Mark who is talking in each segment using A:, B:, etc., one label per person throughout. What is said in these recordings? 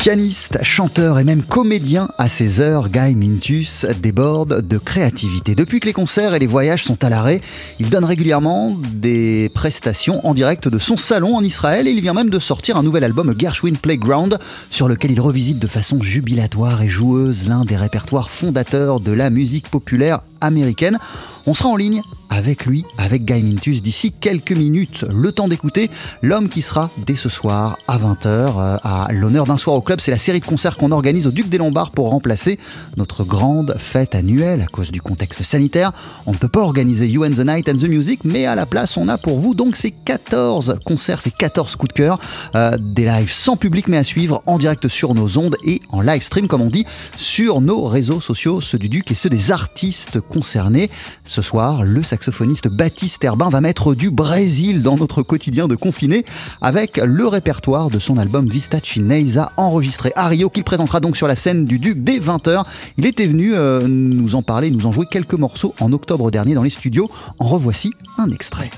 A: Pianiste, chanteur et même comédien à ses heures, Guy Mintus déborde de créativité. Depuis que les concerts et les voyages sont à l'arrêt, il donne régulièrement des prestations en direct de son salon en Israël et il vient même de sortir un nouvel album Gershwin Playground sur lequel il revisite de façon jubilatoire et joueuse l'un des répertoires fondateurs de la musique populaire américaine. On sera en ligne avec lui, avec Guy Mintus, d'ici quelques minutes. Le temps d'écouter l'homme qui sera dès ce soir à 20h euh, à l'honneur d'un soir au club. C'est la série de concerts qu'on organise au Duc des Lombards pour remplacer notre grande fête annuelle à cause du contexte sanitaire. On ne peut pas organiser You and the Night and the Music, mais à la place, on a pour vous donc ces 14 concerts, ces 14 coups de cœur, euh, des lives sans public mais à suivre en direct sur nos ondes et en live stream, comme on dit, sur nos réseaux sociaux, ceux du Duc et ceux des artistes concernés. Ce soir, le saxophoniste Baptiste Herbin va mettre du Brésil dans notre quotidien de confiné avec le répertoire de son album Vista Chinesa enregistré à Rio qu'il présentera donc sur la scène du Duc dès 20h. Il était venu euh, nous en parler, nous en jouer quelques morceaux en octobre dernier dans les studios. En revoici un extrait.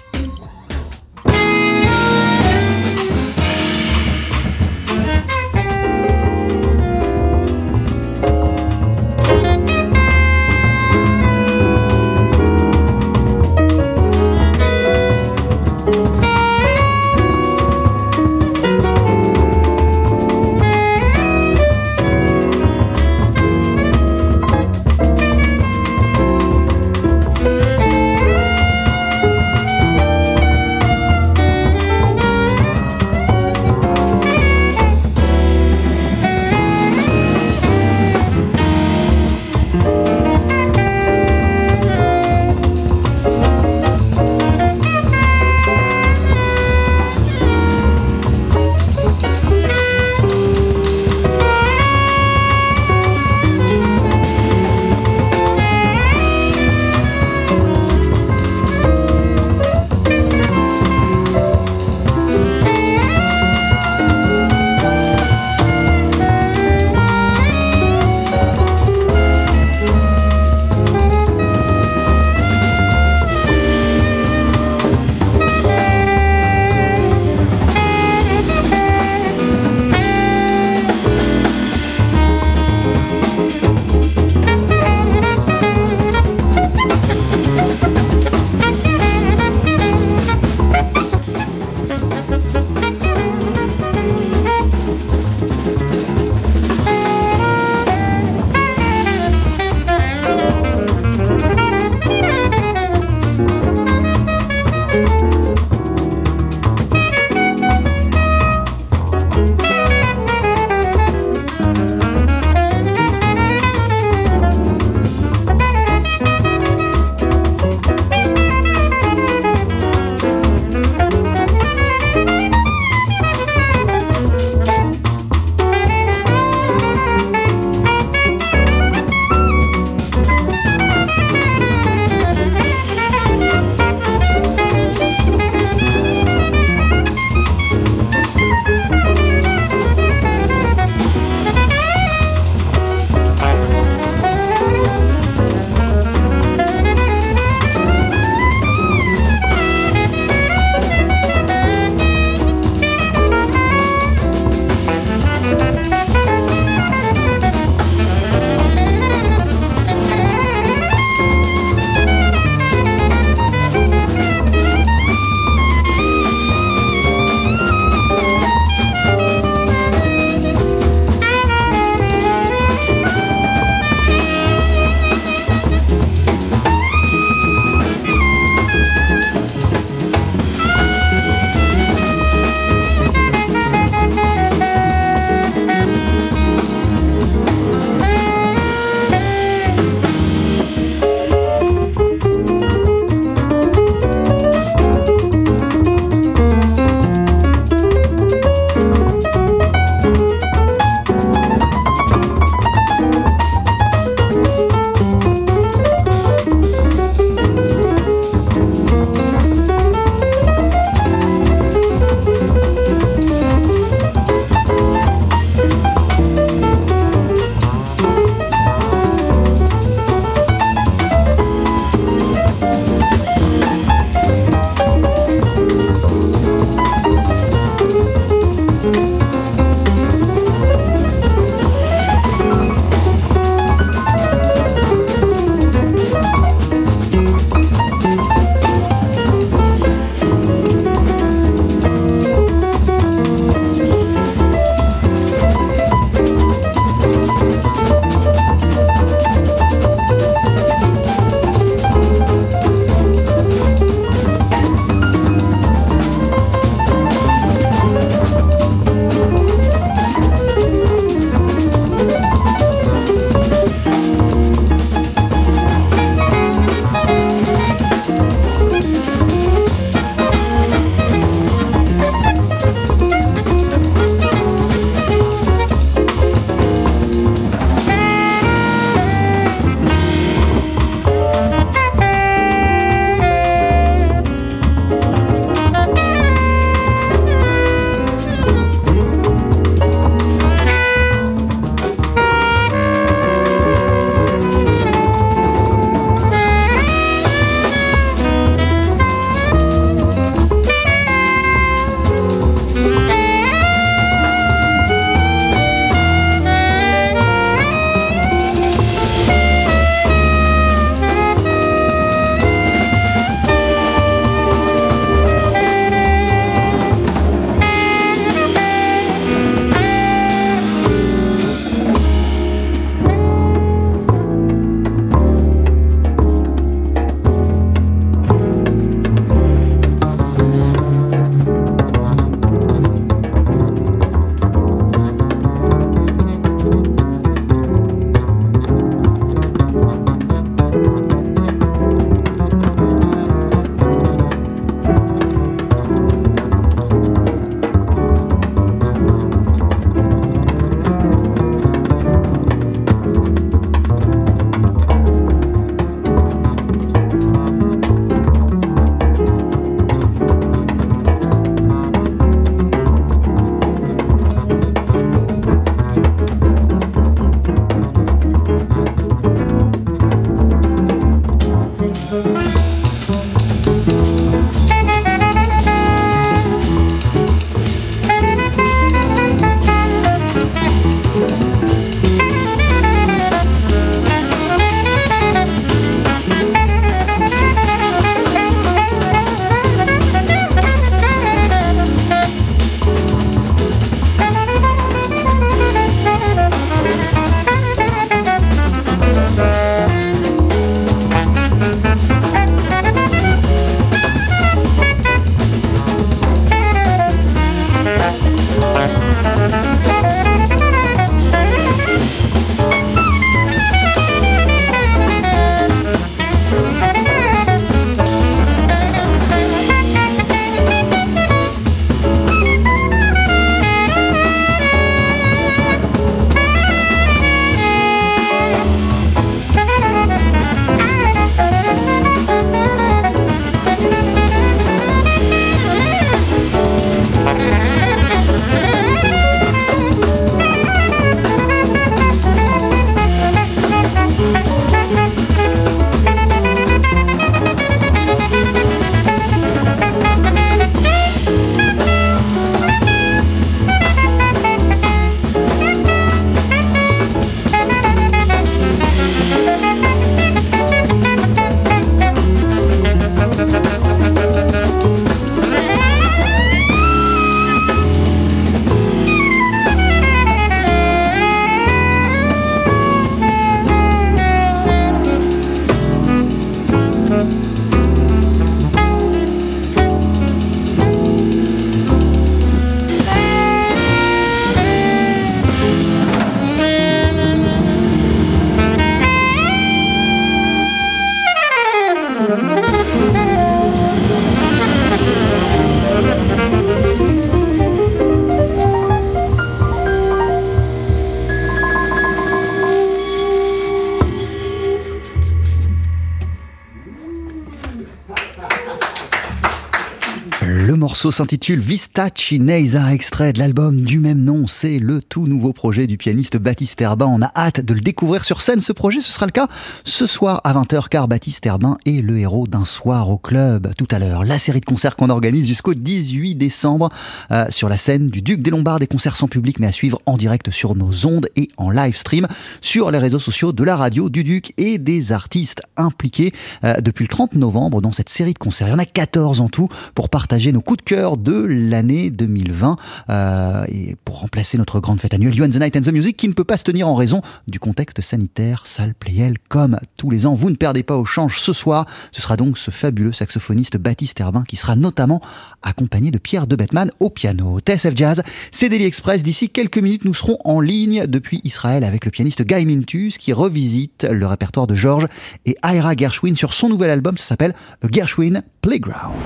A: Morceau s'intitule Vista Cinesa, extrait de l'album du même nom. C'est le tout nouveau projet du pianiste Baptiste Herbin. On a hâte de le découvrir sur scène. Ce projet, ce sera le cas ce soir à 20h, car Baptiste Herbin est le héros d'un soir au club. Tout à l'heure, la série de concerts qu'on organise jusqu'au 18 décembre euh, sur la scène du Duc des Lombards, des concerts sans public, mais à suivre en direct sur nos ondes et en live stream sur les réseaux sociaux de la radio du Duc et des artistes impliqués euh, depuis le 30 novembre dans cette série de concerts. Il y en a 14 en tout pour partager nos coups de cœur de l'année 2020 euh, et pour remplacer notre grande fête annuelle You and the Night and the Music qui ne peut pas se tenir en raison du contexte sanitaire. Salle Playel comme tous les ans. Vous ne perdez pas au change ce soir. Ce sera donc ce fabuleux saxophoniste Baptiste Herbin qui sera notamment accompagné de Pierre de Bettman au piano. TSF Jazz, c'est Daily Express. D'ici quelques minutes, nous serons en ligne depuis Israël avec le pianiste Guy Mintus qui revisite le répertoire de George et Ira Gershwin sur son nouvel album. Ça s'appelle Gershwin Playground.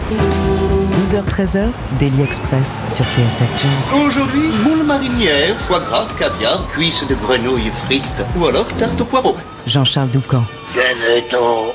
B: 12h-13h, Daily Express sur TSF Jazz.
C: Aujourd'hui, moule marinière, foie gras, caviar, cuisses de grenouille frites ou alors tarte au poireau.
B: Jean-Charles Doucan.
C: Venez-t'en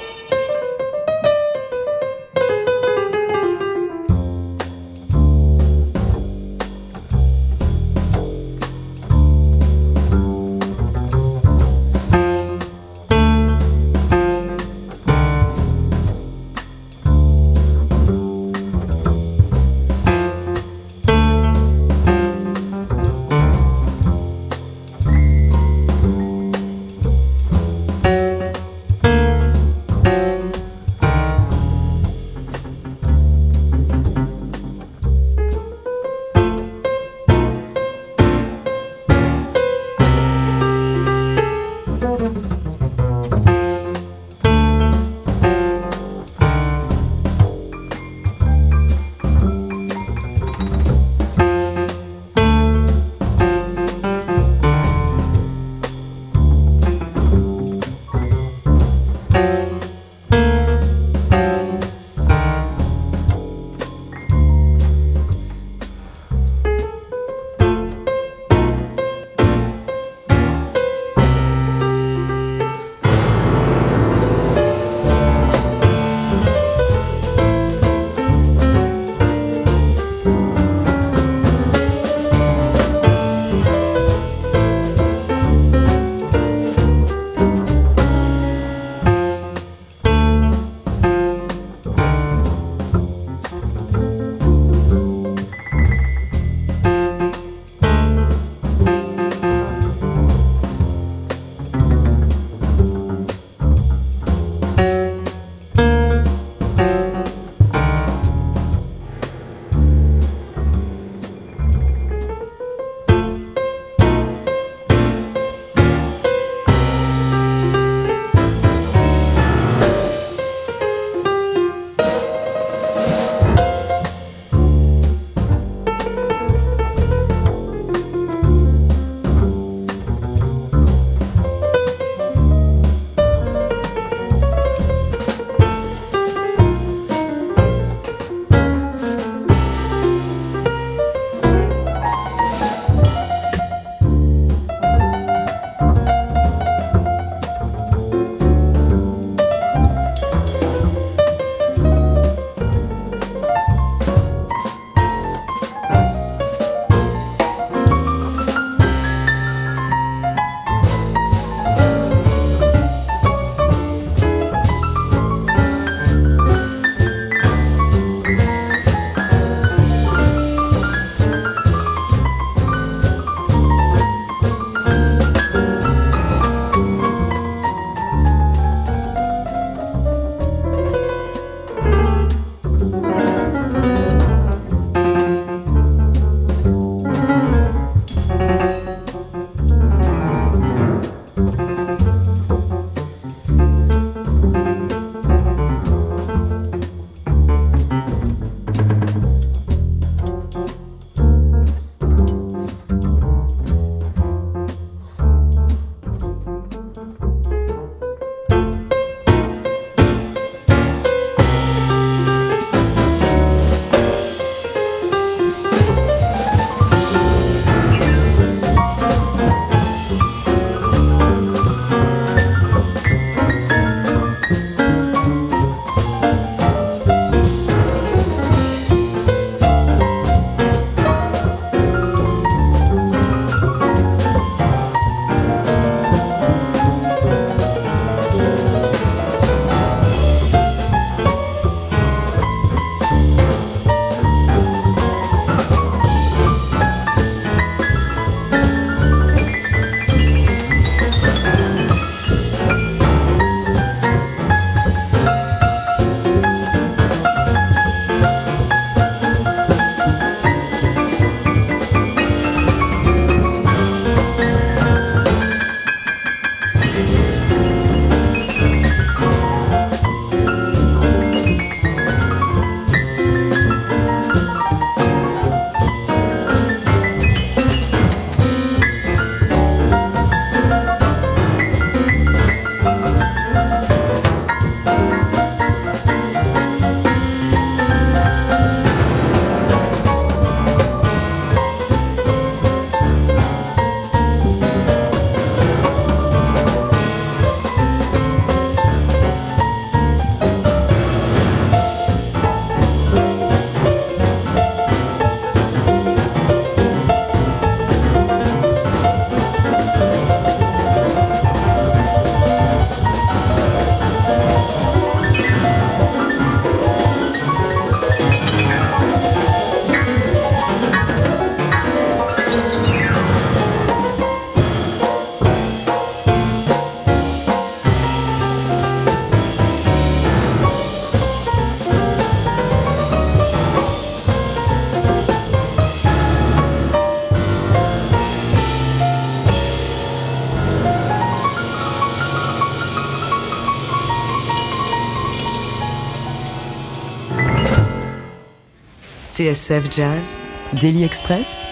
B: TSF Jazz, Daily Express,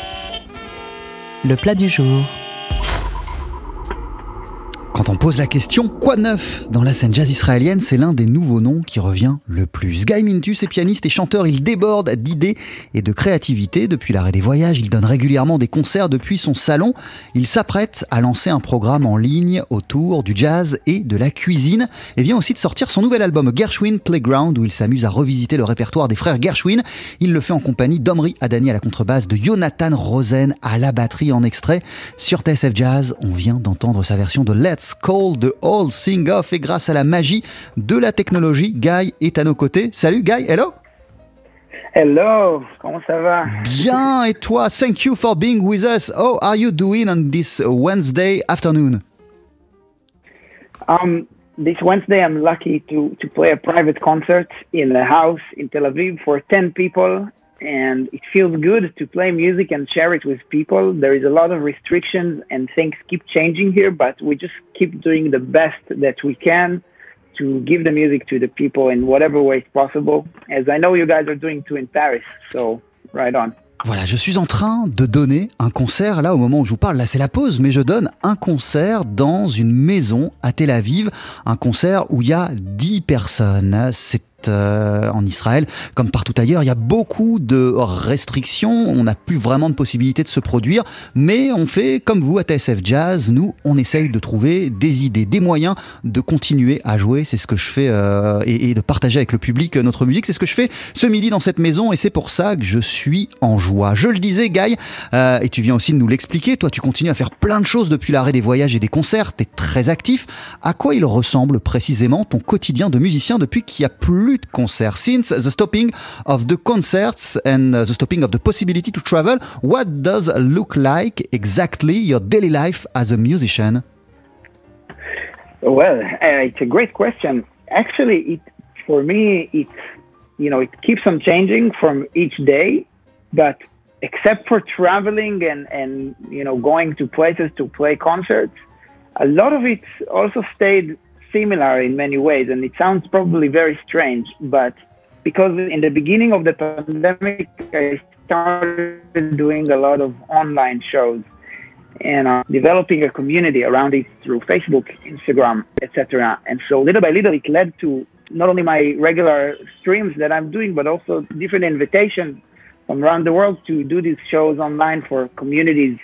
B: le plat du jour.
A: Pose la question quoi de neuf? Dans la scène jazz israélienne, c'est l'un des nouveaux noms qui revient le plus. Guy Mintus est pianiste et chanteur, il déborde d'idées et de créativité. Depuis l'arrêt des voyages, il donne régulièrement des concerts depuis son salon. Il s'apprête à lancer un programme en ligne autour du jazz et de la cuisine et vient aussi de sortir son nouvel album Gershwin Playground où il s'amuse à revisiter le répertoire des frères Gershwin. Il le fait en compagnie d'Omri Adani à la contrebasse, de Jonathan Rosen à la batterie en extrait. Sur TSF Jazz, on vient d'entendre sa version de Let's Call the All Sing Off. Et grâce à la magie de la technologie, Guy est à nos côtés. Salut Guy, hello.
D: Hello, comment ça va?
A: Bien, et toi Thank you for being with us. How are you doing on this Wednesday afternoon?
D: Um, this Wednesday, I'm lucky to, to play a private concert in a house in Tel Aviv for 10 people. And it feels good to play music and share it with people. There is a lot of restrictions and things keep changing here, but we just keep doing the best that we can to give the music to the people in whatever way possible, as I know you guys are doing too in Paris. So, right on.
A: Voilà, je suis en train de donner un concert, là au moment où je vous parle, là c'est la pause, mais je donne un concert dans une maison à Tel Aviv, un concert où il y a 10 personnes. C'est euh, en Israël, comme partout ailleurs, il y a beaucoup de restrictions, on n'a plus vraiment de possibilité de se produire, mais on fait comme vous à TSF Jazz, nous on essaye de trouver des idées, des moyens de continuer à jouer, c'est ce que je fais, euh, et, de partager avec le public notre musique, c'est ce que je fais ce midi dans cette maison, et c'est pour ça que je suis en joie. Je le disais, Guy, euh, et tu viens aussi de nous l'expliquer, toi tu continues à faire plein de choses depuis l'arrêt des voyages et des concerts, tu es très actif. À quoi il ressemble précisément ton quotidien de musicien depuis qu'il n'y a plus de concerts. Since the stopping of the concerts and the stopping of the possibility to travel, what does look like exactly your daily life as a musician?
D: Well, uh, it's a great question. Actually, it for me, it's you know, it keeps on changing from each day, but except for traveling and and you know going to places to play concerts, a lot of it also stayed similar in many ways, and it sounds probably very strange, but because in the beginning of the pandemic, I started doing a lot of online shows and uh, developing a community around it through Facebook, Instagram, etc. And so little by little, it led to not only my regular streams that I'm doing, but also different invitations from around the world to do these shows online for communities,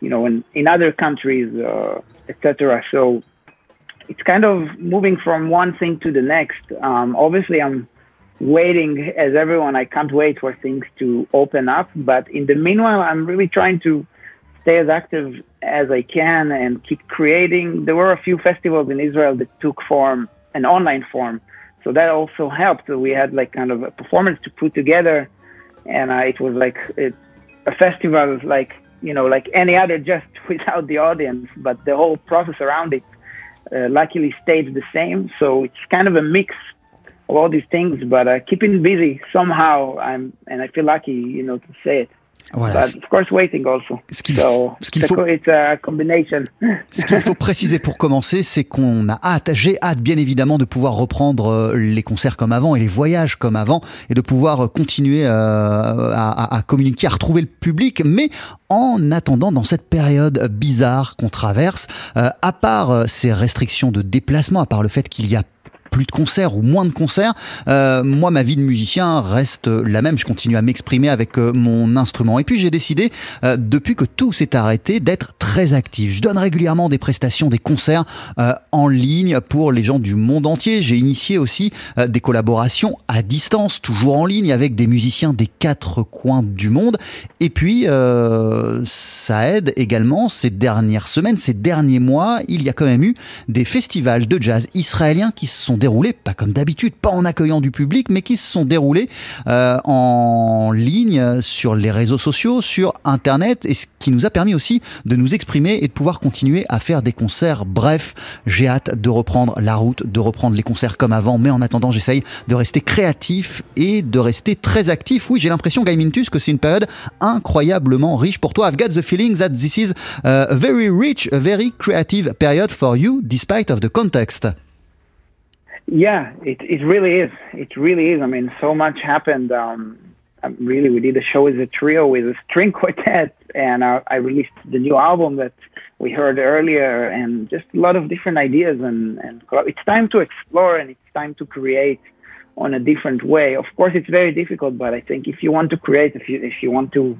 D: you know, in, in other countries, uh, etc. So it's kind of moving from one thing to the next. Um, obviously, I'm waiting as everyone. I can't wait for things to open up. But in the meanwhile, I'm really trying to stay as active as I can and keep creating. There were a few festivals in Israel that took form, an online form. So that also helped. We had like kind of a performance to put together. And uh, it was like it, a festival, like, you know, like any other, just without the audience. But the whole process around it uh, luckily stayed the same. So it's kind of a mix of all these things, but uh, keeping busy somehow. I'm, and I feel lucky, you know, to say it.
A: Voilà.
D: But of course, waiting also.
A: Ce qu'il
D: so
A: faut, ce qu'il faut préciser pour commencer, c'est qu'on a hâte, j'ai hâte bien évidemment de pouvoir reprendre euh, les concerts comme avant et les voyages comme avant et de pouvoir euh, continuer euh, à, à, communiquer, à retrouver le public. Mais en attendant, dans cette période bizarre qu'on traverse, euh, à part ces restrictions de déplacement, à part le fait qu'il y a plus de concerts ou moins de concerts, euh, moi ma vie de musicien reste la même. Je continue à m'exprimer avec euh, mon instrument. Et puis j'ai décidé, euh, depuis que tout s'est arrêté, d'être très actif. Je donne régulièrement des prestations, des concerts en ligne pour les gens du monde entier. J'ai initié aussi des collaborations à distance, toujours en ligne, avec des musiciens des quatre coins du monde. Et puis ça aide également ces dernières semaines, ces derniers mois, il y a quand même eu des festivals de jazz israéliens qui se sont déroulés, pas comme d'habitude, pas en accueillant du public, mais qui se sont déroulés euh, en ligne sur les réseaux sociaux, sur Internet, et ce qui nous a permis aussi de nous exprimer et de pouvoir continuer à faire des concerts. Bref, j'ai hâte de reprendre la route, de reprendre les concerts comme avant, mais en attendant, j'essaye de rester créatif et de rester très actif. Oui, j'ai l'impression, Guy Mintus, que c'est une période incroyablement riche pour toi. I've got the feeling that this is a very rich, a very creative period for you, despite of the context.
D: Yeah, it, it really is. It really is. I mean, so much happened. Um, um, really we did a show as a trio with a string quartet, and I, I released the new album that we heard earlier, and just a lot of different ideas. And, and it's time to explore, and it's time to create on a different way. Of course, it's very difficult, but I think if you want to create, if you if you want to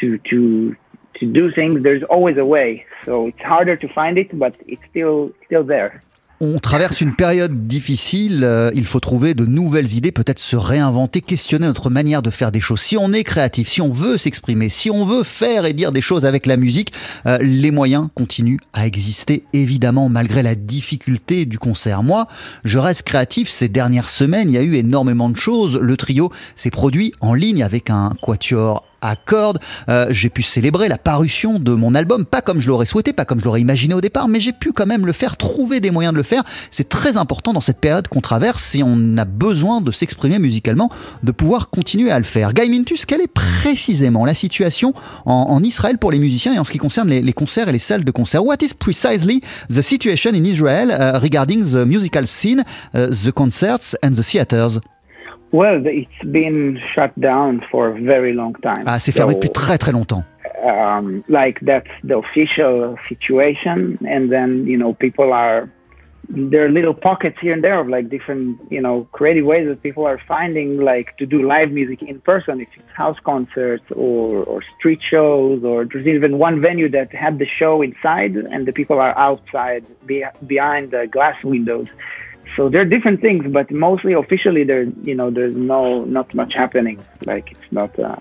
D: to to to do things, there's always a way. So it's harder to find it, but it's still still there.
A: On traverse une période difficile, euh, il faut trouver de nouvelles idées, peut-être se réinventer, questionner notre manière de faire des choses. Si on est créatif, si on veut s'exprimer, si on veut faire et dire des choses avec la musique, euh, les moyens continuent à exister, évidemment, malgré la difficulté du concert. Moi, je reste créatif. Ces dernières semaines, il y a eu énormément de choses. Le trio s'est produit en ligne avec un quatuor à cordes. Euh, j'ai pu célébrer la parution de mon album, pas comme je l'aurais souhaité, pas comme je l'aurais imaginé au départ, mais j'ai pu quand même le faire, trouver des moyens de le faire. C'est très important dans cette période qu'on traverse, si on a besoin de s'exprimer musicalement, de pouvoir continuer à le faire. Guy Mintus, quelle est précisément la situation en, Israël pour les musiciens et en ce qui concerne les, concerts et les salles de concert? What is precisely the situation in Israel uh, regarding the musical scene, uh, the concerts and the theaters?
D: Well, it's been shut down for a very long time.
A: Ah, c'est fermé so, depuis très très longtemps.
D: Um, like that's the official situation, and then you know people are there are little pockets here and there of like different you know creative ways that people are finding like to do live music in person if it's house concerts or or street shows or there's even one venue that had the show inside and the people are outside be, behind the glass windows so there are different things, but mostly officially there, you know, there's no not much happening. Like it's not. Uh,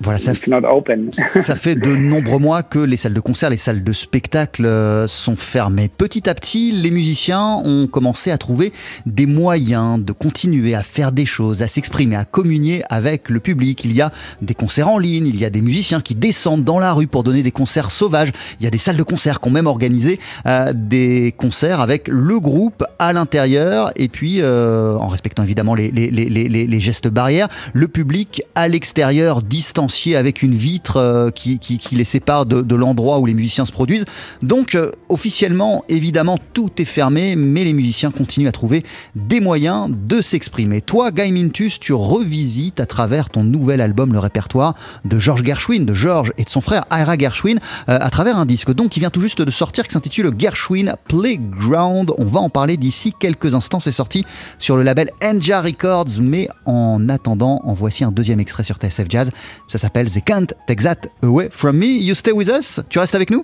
A: Voilà, ça, ça fait de nombreux mois que les salles de concert, les salles de spectacle euh, sont fermées. Petit à petit, les musiciens ont commencé à trouver des moyens de continuer à faire des choses, à s'exprimer, à communier avec le public. Il y a des concerts en ligne, il y a des musiciens qui descendent dans la rue pour donner des concerts sauvages. Il y a des salles de concert qui ont même organisé euh, des concerts avec le groupe à l'intérieur et puis, euh, en respectant évidemment les, les, les, les, gestes barrières, le public à l'extérieur, distant avec une vitre euh, qui, les sépare de, l'endroit où les musiciens se produisent. Donc euh, officiellement, évidemment, tout est fermé, mais les musiciens continuent à trouver des moyens de s'exprimer. Toi, Guy Mintus, tu revisites à travers ton nouvel album le répertoire de George Gershwin, de George et de son frère Ira Gershwin, euh, à travers un disque donc qui vient tout juste de sortir, qui s'intitule Gershwin Playground. On va en parler d'ici quelques instants. C'est sorti sur le label Enja Records, mais en attendant, en voici un deuxième extrait sur TSF Jazz. S'appelle They Can't Take That Away From Me. You stay with us Tu restes avec nous?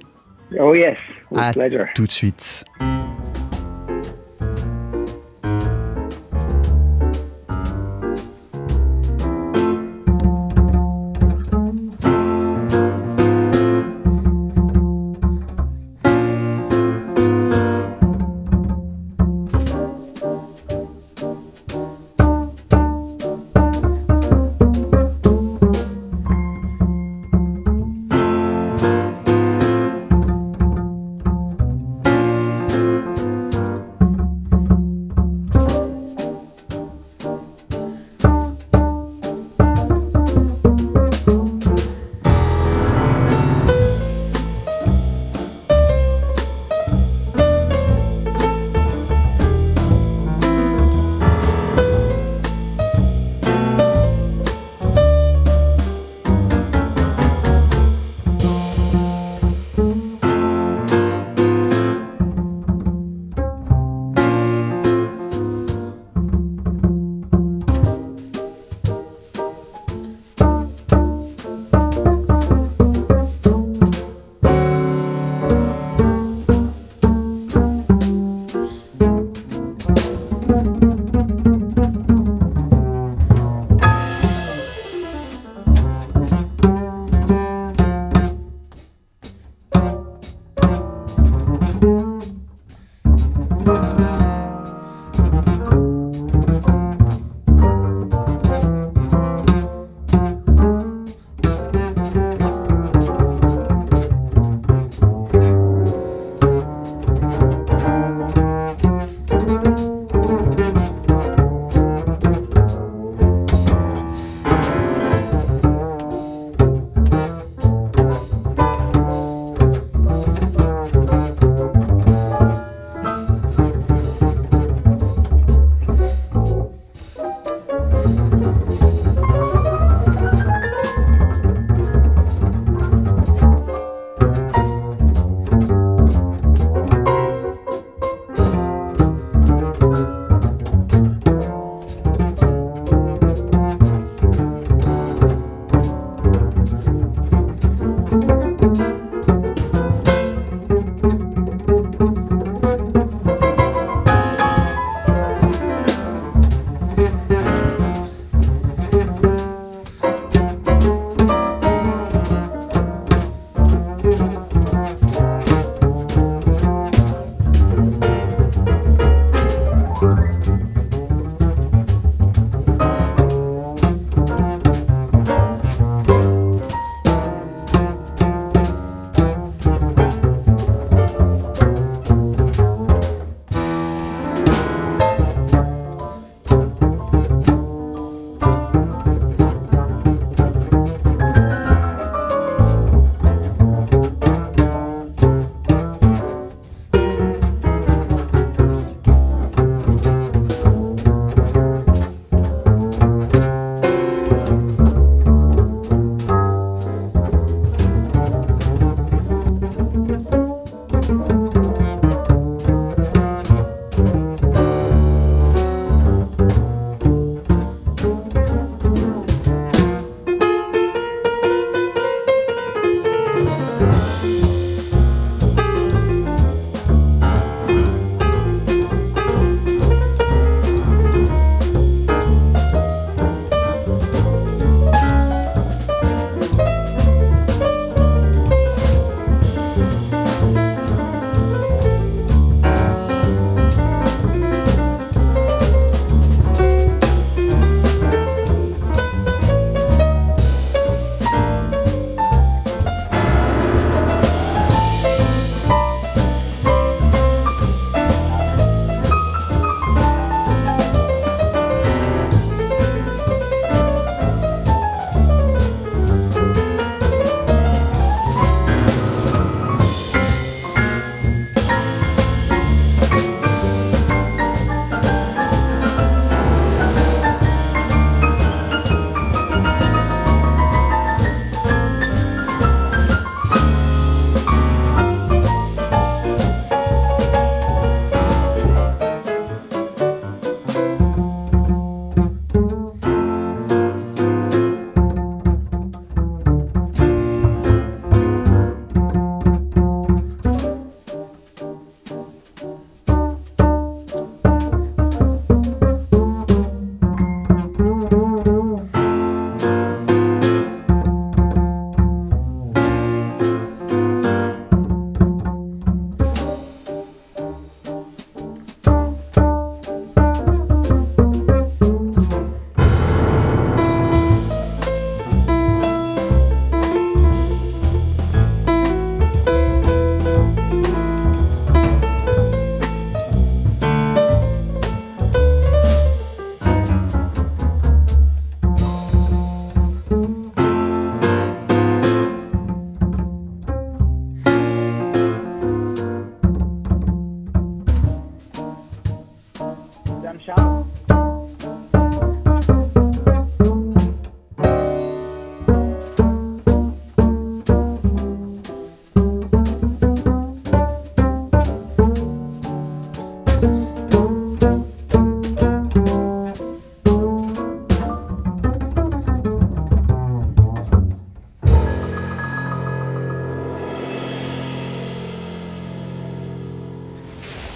D: Oh yes, with pleasure.
A: Tout de suite.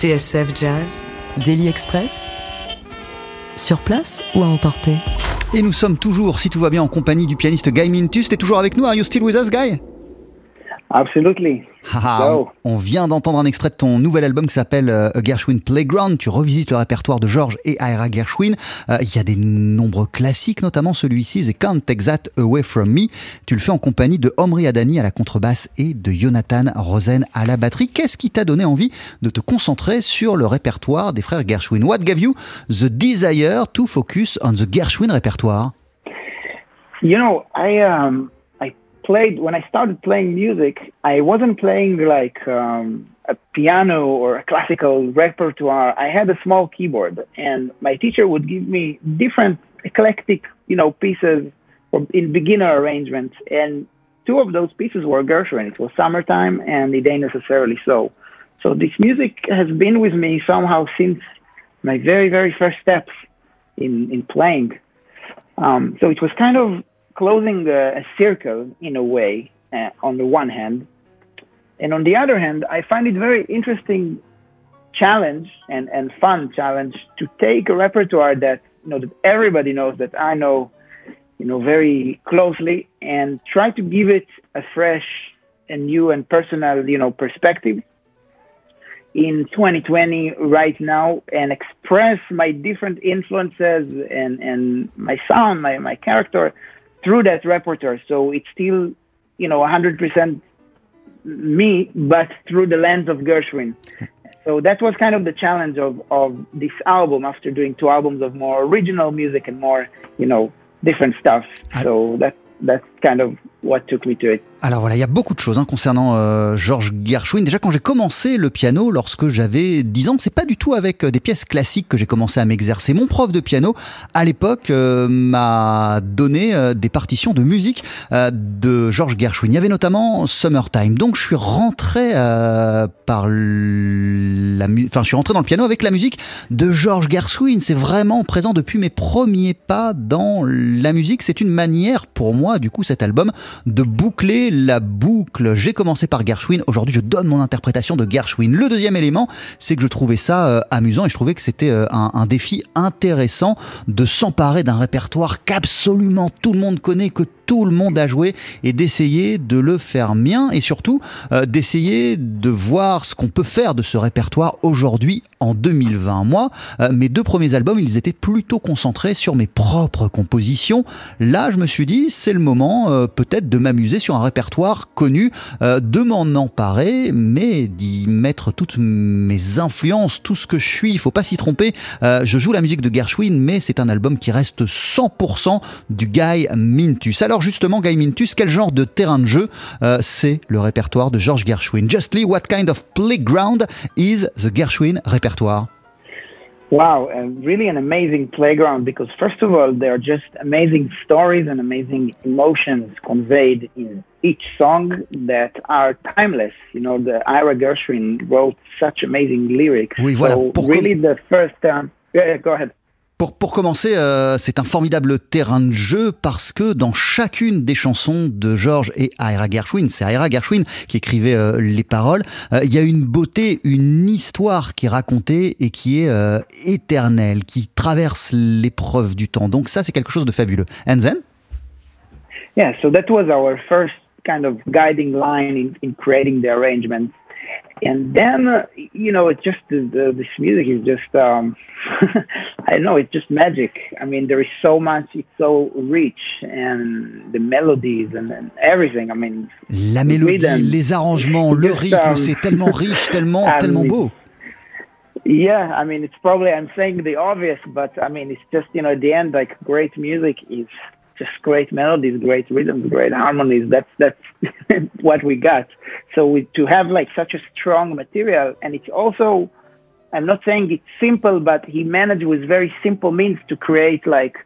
B: TSF Jazz, Daily Express Sur place ou à emporter.
A: Et nous sommes toujours, si tout va bien, en compagnie du pianiste Guy Mintus. T'es toujours avec nous? Are you still with us, Guy?
D: Absolutely.
A: Ah, on, vient d'entendre un extrait de ton nouvel album qui s'appelle euh, Gershwin Playground. Tu revisites le répertoire de George et Ira Gershwin. Euh, Il y a des nombreux classiques, notamment celui-ci, The Can't Take That Away From Me. Tu le fais en compagnie de Omri Adani à la contrebasse et de Jonathan Rosen à la batterie. Qu'est-ce qui t'a donné envie de te concentrer sur le répertoire des frères Gershwin? What gave you the desire to focus on the Gershwin répertoire?
D: You know, I um, played when I started playing music. I wasn't playing like um, a piano or a classical repertoire. I had a small keyboard, and my teacher would give me different eclectic, you know, pieces in beginner arrangements. And two of those pieces were Gershwin. It was "Summertime" and "It Ain't Necessarily So." So this music has been with me somehow since my very, very first steps in in playing. Um, so it was kind of closing a, a circle in a way, uh, on the one hand. And on the other hand, I find it very interesting challenge and, and fun challenge to take a repertoire that, you know, that everybody knows that I know, you know, very closely and try to give it a fresh and new and personal, you know, perspective in 2020 right now and express my different influences and, and my sound, my, my character through that repertoire. So it's still, you know, 100% me, but through the lens of Gershwin. So that was kind of the challenge of, of this album after doing two albums of more original music and more, you know, different stuff.
A: I-
D: So that that's kind of what took me to it.
A: Alors voilà, il y a beaucoup de choses hein, concernant euh, George Gershwin. Déjà, quand j'ai commencé le piano, lorsque j'avais 10 ans, c'est pas du tout avec euh, des pièces classiques que j'ai commencé à m'exercer. Mon prof de piano, à l'époque, euh, m'a donné euh, des partitions de musique de George Gershwin. Il y avait notamment Summertime. Donc, je suis rentré enfin, je suis rentré dans le piano avec la musique de George Gershwin. C'est vraiment présent depuis mes premiers pas dans la musique. C'est une manière pour moi, du coup, cet album, de boucler la boucle. J'ai commencé par Gershwin. Aujourd'hui, je donne mon interprétation de Gershwin. Le deuxième élément, c'est que je trouvais ça euh, amusant et je trouvais que c'était euh, un, défi intéressant de s'emparer d'un répertoire qu'absolument tout le monde connaît, que tout le monde a joué et d'essayer de le faire mien et surtout euh, d'essayer de voir ce qu'on peut faire de ce répertoire aujourd'hui en 2020. Moi, euh, mes deux premiers albums, ils étaient plutôt concentrés sur mes propres compositions. Là, je me suis dit, c'est le moment euh, peut-être de m'amuser sur un répertoire connu, de m'en emparer, mais d'y mettre toutes mes influences, tout ce que je suis. Il faut pas s'y tromper. Je joue la musique de Gershwin, mais c'est un album qui reste 100% du Guy Mintus. Justement, Guy Mintus, quel genre de terrain de jeu euh, c'est le répertoire de George Gershwin? Justly, what kind of playground is the Gershwin répertoire
D: Wow, uh, really an amazing playground because, first of all, there are just amazing stories and amazing emotions conveyed in each song that are timeless. You know, the Ira Gershwin wrote such amazing lyrics.
A: Oui, voilà.
D: So,
A: Pourquoi-
D: really, the first. Um, yeah, yeah, go ahead.
A: Pour, pour commencer, euh, c'est un formidable terrain de jeu parce que dans chacune des chansons de George et Ira Gershwin, c'est Ira Gershwin qui écrivait euh, les paroles, euh, il y a une beauté, une histoire qui est racontée et qui est éternelle, qui traverse l'épreuve du temps. Donc ça, c'est quelque chose de fabuleux. And then
D: Yeah, so that was our first kind of guiding line in, in creating the arrangements. And then, uh, you know, it's just the, the, this music is just, um, I don't know, it's just magic. I mean, there is so much, it's so rich, and the melodies and, and everything. I mean,
A: la mélodie, les arrangements, le
D: Just,
A: rythme,
D: um,
A: c'est tellement riche, tellement,
D: um,
A: tellement beau.
D: yeah, I mean, it's probably, I'm saying the obvious, but I mean, it's just, you know, at the end, like great music is just great melodies, great rhythms, great harmonies. That's, that's what we got. So we, to have like such a strong material, and it's also, I'm not saying it's simple, but he managed with very simple means to create like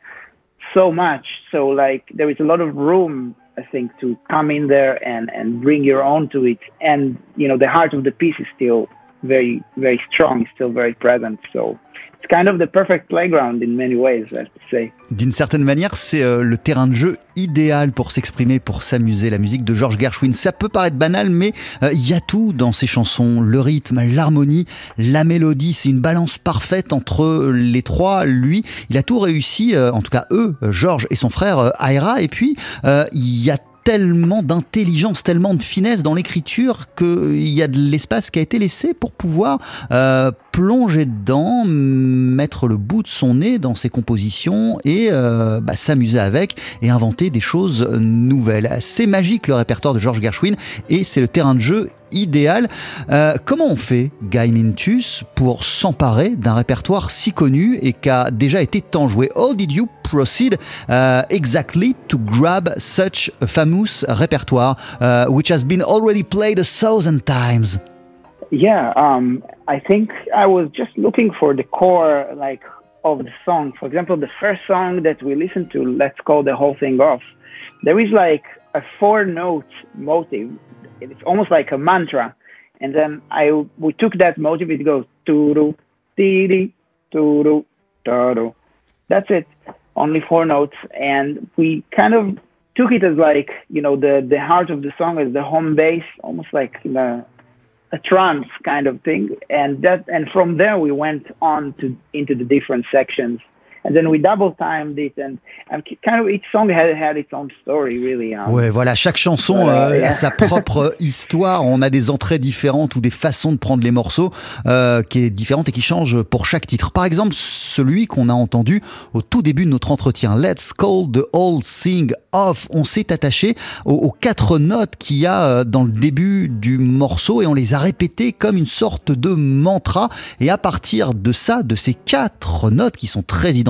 D: so much. So like there is a lot of room, I think, to come in there and and bring your own to it. And you know, the heart of the piece is still very very strong, still very present. So it's kind of the perfect playground in many ways, I have to say.
A: D'une certaine manière, c'est euh, le terrain de jeu idéal pour s'exprimer, pour s'amuser. La musique de George Gershwin, ça peut paraître banal, mais euh, il y a tout dans ses chansons. Le rythme, l'harmonie, la mélodie, c'est une balance parfaite entre les trois. Lui, il a tout réussi, euh, en tout cas eux, George et son frère Ira. Et puis, il y a tellement d'intelligence, tellement de finesse dans l'écriture qu'il y a de l'espace qui a été laissé pour pouvoir euh, plonger dedans, mettre le bout de son nez dans ses compositions et euh, bah, s'amuser avec et inventer des choses nouvelles. C'est magique le répertoire de George Gershwin et c'est le terrain de jeu idéal. Euh, comment on fait, Guy Mintus, pour s'emparer d'un répertoire si connu et qui a déjà été tant joué? How did you proceed uh, exactly to grab such a famous repertoire uh, which has been already played a thousand times?
D: Yeah, um, I think I was just looking for the core, like, of the song. For example, the first song that we listened to, Let's Call the Whole Thing Off, there is like a four note motive it's almost like a mantra. And then I we took that motive. It goes turu, tiri, turu, turu. That's it. Only four notes, and we kind of took it as like you know the the heart of the song is the home base, almost like a, a trance kind of thing. And that and from there we went on to into the different sections and then we double timed it and, and kind of each song had, had its own story really um,
A: ouais voilà chaque chanson voilà, euh, yeah. a sa propre histoire. On a des entrées différentes ou des façons de prendre les morceaux euh, qui est différente et qui change pour chaque titre. Par exemple celui qu'on a entendu au tout début de notre entretien Let's Call the Old Thing Off. On s'est attaché aux, aux, quatre notes qu'il y a euh, dans le début du morceau et on les a répétées comme une sorte de mantra. Et à partir de ça de ces quatre notes qui sont très identiques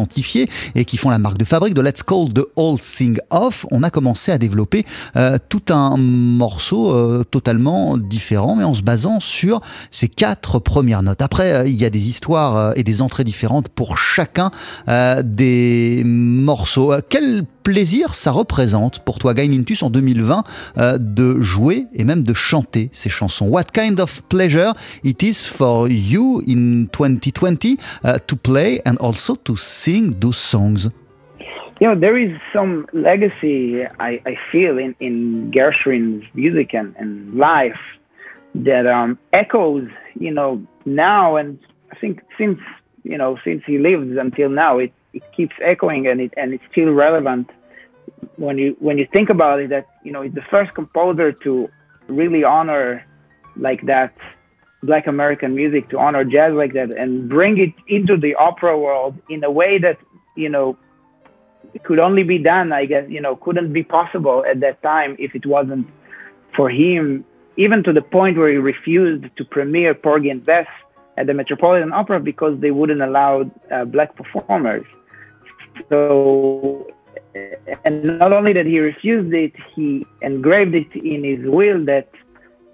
A: et qui font la marque de fabrique de Let's Call the Old Thing Off, on a commencé à développer euh, tout un morceau euh, totalement différent, mais en se basant sur ces quatre premières notes. Après, euh, il y a des histoires et des entrées différentes pour chacun des morceaux. Quel plaisir ça représente pour toi, Guy Mintus, en 2020, euh, de jouer et même de chanter ces chansons What kind of pleasure it is for you in 2020 uh, to play and also to sing those songs?
D: You know, there is some legacy I, I feel in, in Gershwin's music and, and life that um, echoes, you know, now and I think since, you know, since he lived until now, it it keeps echoing and it and it's still relevant when you when you think about it that you know it's the first composer to really honor like that black american music to honor jazz like that and bring it into the opera world in a way that you know could only be done i guess you know couldn't be possible at that time if it wasn't for him even to the point where he refused to premiere porgy and bess at the metropolitan opera because they wouldn't allow uh, black performers. So, and not only that he refused it, he engraved it in his will that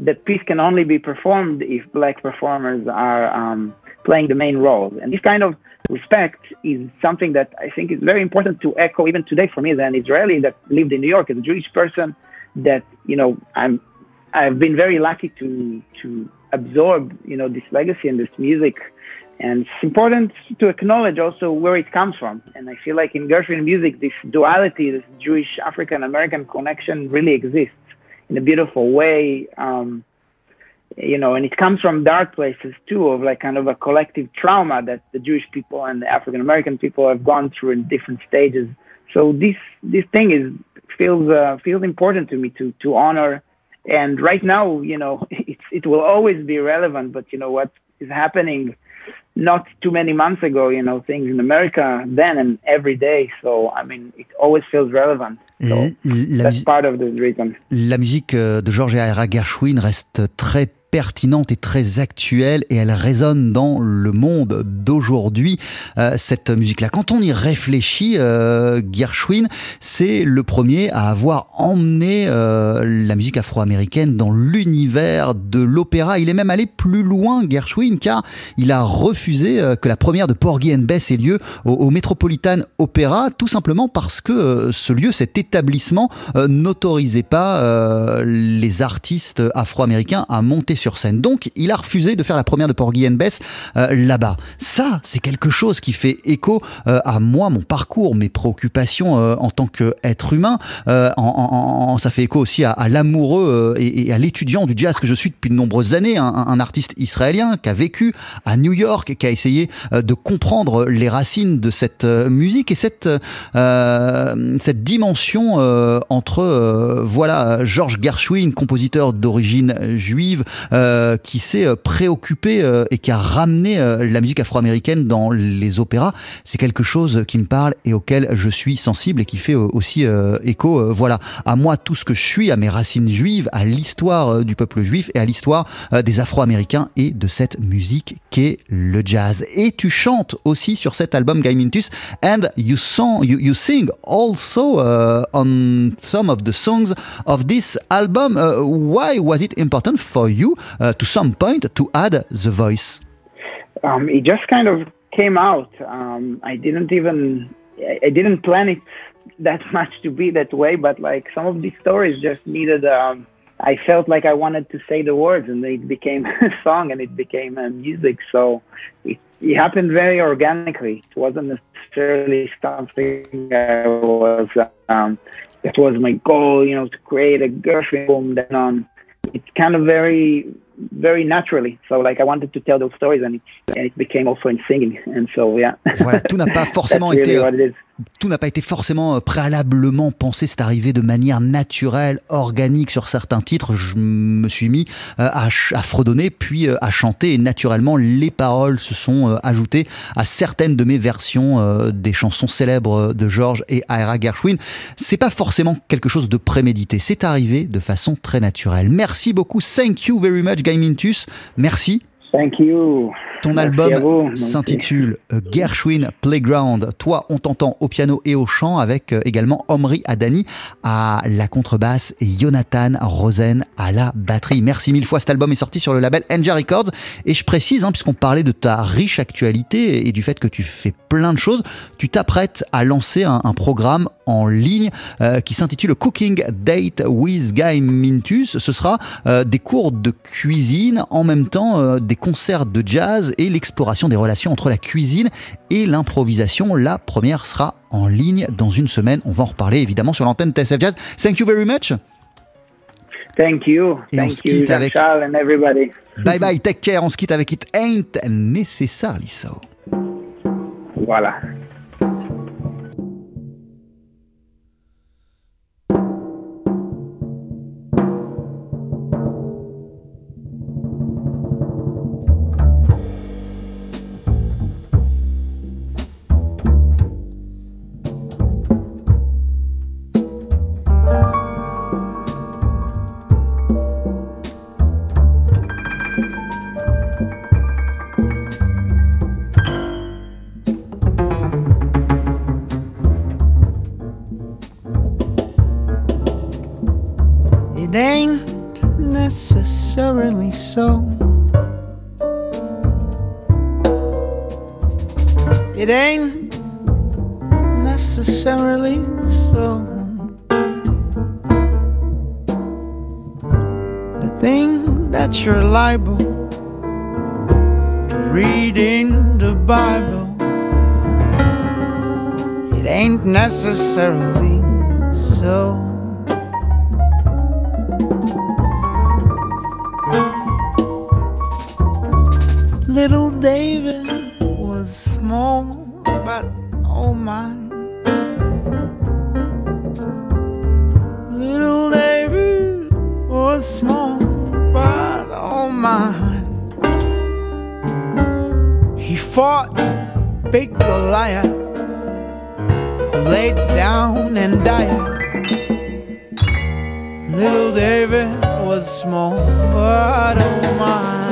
D: that piece can only be performed if black performers are um, playing the main role. And this kind of respect is something that I think is very important to echo even today for me as an Israeli that lived in New York as a Jewish person. That you know, I'm I've been very lucky to to absorb you know this legacy and this music and it's important to acknowledge also where it comes from. And I feel like in Gershwin music, this duality, this Jewish African American connection really exists in a beautiful way. Um, you know, and it comes from dark places too, of like kind of a collective trauma that the Jewish people and the African American people have gone through in different stages. So this this thing is feels uh, feels important to me to to honor. And right now, you know, it it will always be relevant. But you know what is happening not too many months ago, you know, things in America then and every day. So, I mean, it always feels relevant. So
A: la,
D: that's part of the reason.
A: La musique de George Ira Gershwin reste très pertinente et très actuelle et elle résonne dans le monde d'aujourd'hui, euh, cette musique-là. Quand on y réfléchit, euh, Gershwin, c'est le premier à avoir emmené euh, la musique afro-américaine dans l'univers de l'opéra. Il est même allé plus loin, Gershwin, car il a refusé que la première de Porgy and Bess ait lieu au, au Metropolitan Opera, tout simplement parce que ce lieu, cet établissement, n'autorisait pas les artistes afro-américains à monter sur scène. Donc, il a refusé de faire la première de Porgy and Bess euh, là-bas. Ça, c'est quelque chose qui fait écho euh, à moi, mon parcours, mes préoccupations euh, en tant qu'être humain. Ça fait écho aussi à, l'amoureux et, à l'étudiant du jazz que je suis depuis de nombreuses années, un, artiste israélien qui a vécu à New York et qui a essayé de comprendre les racines de cette musique et cette, cette dimension entre voilà Georges Gershwin, compositeur d'origine juive, euh, qui s'est euh, préoccupé euh, et qui a ramené euh, la musique afro-américaine dans les opéras. C'est quelque chose qui me parle et auquel je suis sensible et qui fait aussi écho, voilà, à moi tout ce que je suis, à mes racines juives, à l'histoire du peuple juif et à l'histoire des Afro-Américains et de cette musique qu'est le jazz. Et tu chantes aussi sur cet album Guy Mintus and you song you, sing also uh, on some of the songs of this album. Why was it important for you uh, to some point to add the voice?
D: um, it just kind of came out. Um, I didn't even, I didn't plan it that much to be that way, but like some of these stories just needed. Um, I felt like I wanted to say the words, and it became a song, and it became uh, music. So it, it happened very organically. It wasn't necessarily something I was. Um, that was my goal, you know, to create a Gershwin album. Then um, it kind of very very naturally. So like I wanted to tell those stories and it, and it became also in singing. And so yeah.
A: Voilà, tout n'a pas forcément
D: really
A: été. Tout n'a pas été forcément euh, préalablement pensé, c'est arrivé de manière naturelle, organique sur certains titres. Je me suis mis euh, à, fredonner, puis euh, à chanter, et naturellement, les paroles se sont ajoutées à certaines de mes versions des chansons célèbres de George et Ira Gershwin. C'est pas forcément quelque chose de prémédité, c'est arrivé de façon très naturelle. Merci beaucoup, thank you very much, Guy Mintus. Merci.
D: Thank you.
A: Ton album s'intitule euh, Gershwin Playground. Toi, on t'entend au piano et au chant avec euh, également Omri Adani à la contrebasse et Jonathan Rosen à la batterie. Merci mille fois. Cet album est sorti sur le label Enja Records. Et je précise, hein, puisqu'on parlait de ta riche actualité et du fait que tu fais plein de choses, tu t'apprêtes à lancer un, un programme en ligne euh, qui s'intitule Cooking Date with Guy Mintus. Ce sera euh, des cours de cuisine, en même temps euh, des concerts de jazz et l'exploration des relations entre la cuisine et l'improvisation. La première sera en ligne dans une semaine. On va en reparler évidemment sur l'antenne TSF Jazz. Thank you very much.
D: Thank you.
A: Et on
D: Thank
A: se
D: you,
A: quitte avec-
D: Jean-Charles and everybody.
A: Bye bye, take care. On se quitte avec It Ain't Necessarily So.
D: Voilà.
E: Necessarily so. Little David was small, but oh my. Little David was small, but oh my. He fought big Goliath, laid down and died. Little David was small, but oh my.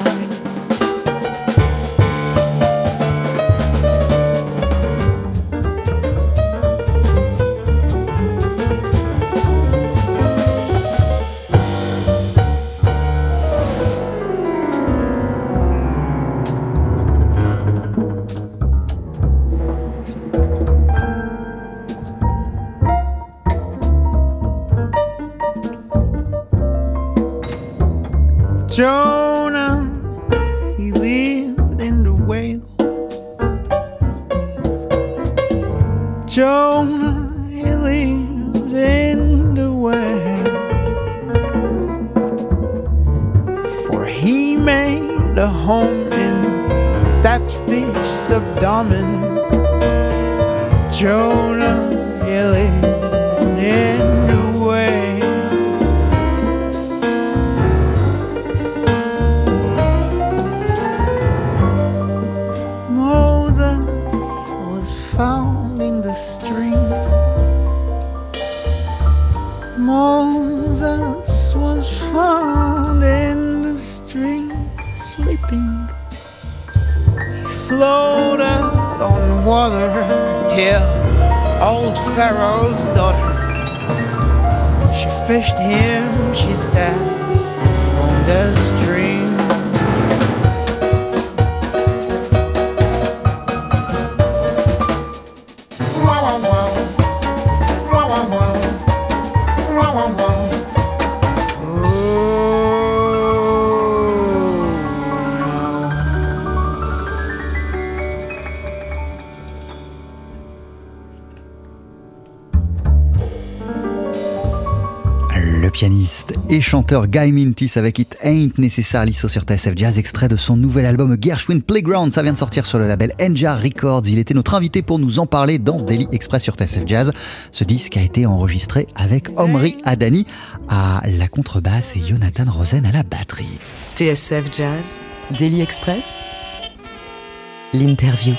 A: Guy Mintis avec It Ain't Necessarily So sur TSF Jazz, extrait de son nouvel album Gershwin Playground. Ça vient de sortir sur le label Enja Records. Il était notre invité pour nous en parler dans Daily Express sur TSF Jazz. Ce disque a été enregistré avec Omri Adani à la contrebasse et Jonathan Rosen à la batterie.
B: TSF Jazz, Daily Express, l'interview.